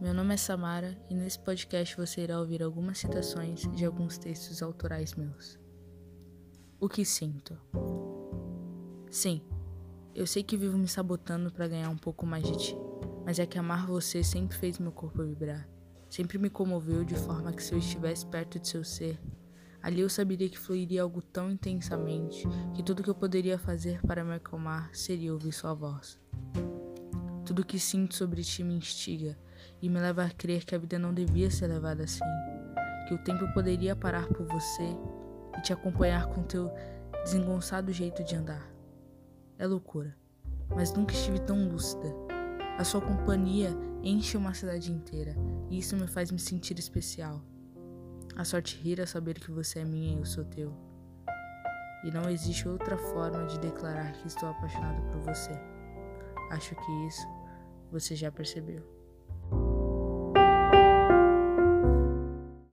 Meu nome é Samara e nesse podcast você irá ouvir algumas citações de alguns textos autorais meus. O que sinto? Sim, eu sei que vivo me sabotando para ganhar um pouco mais de ti, mas é que amar você sempre fez meu corpo vibrar. Sempre me comoveu de forma que se eu estivesse perto de seu ser, ali eu saberia que fluiria algo tão intensamente que tudo que eu poderia fazer para me acalmar seria ouvir sua voz. Tudo que sinto sobre ti me instiga e me leva a crer que a vida não devia ser levada assim, que o tempo poderia parar por você e te acompanhar com teu desengonçado jeito de andar. É loucura, mas nunca estive tão lúcida. A sua companhia enche uma cidade inteira e isso me faz me sentir especial. A sorte rir a saber que você é minha e eu sou teu. E não existe outra forma de declarar que estou apaixonado por você. Acho que isso você já percebeu.